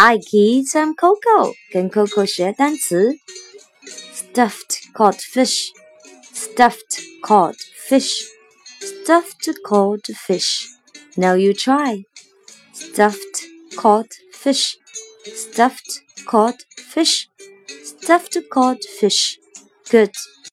Hi kids, I'm Coco，跟 Coco 学单词。Stuffed cod fish, stuffed cod fish, stuffed cod fish. Now you try. Stuffed cod fish, stuffed cod fish, stuffed cod fish. Good.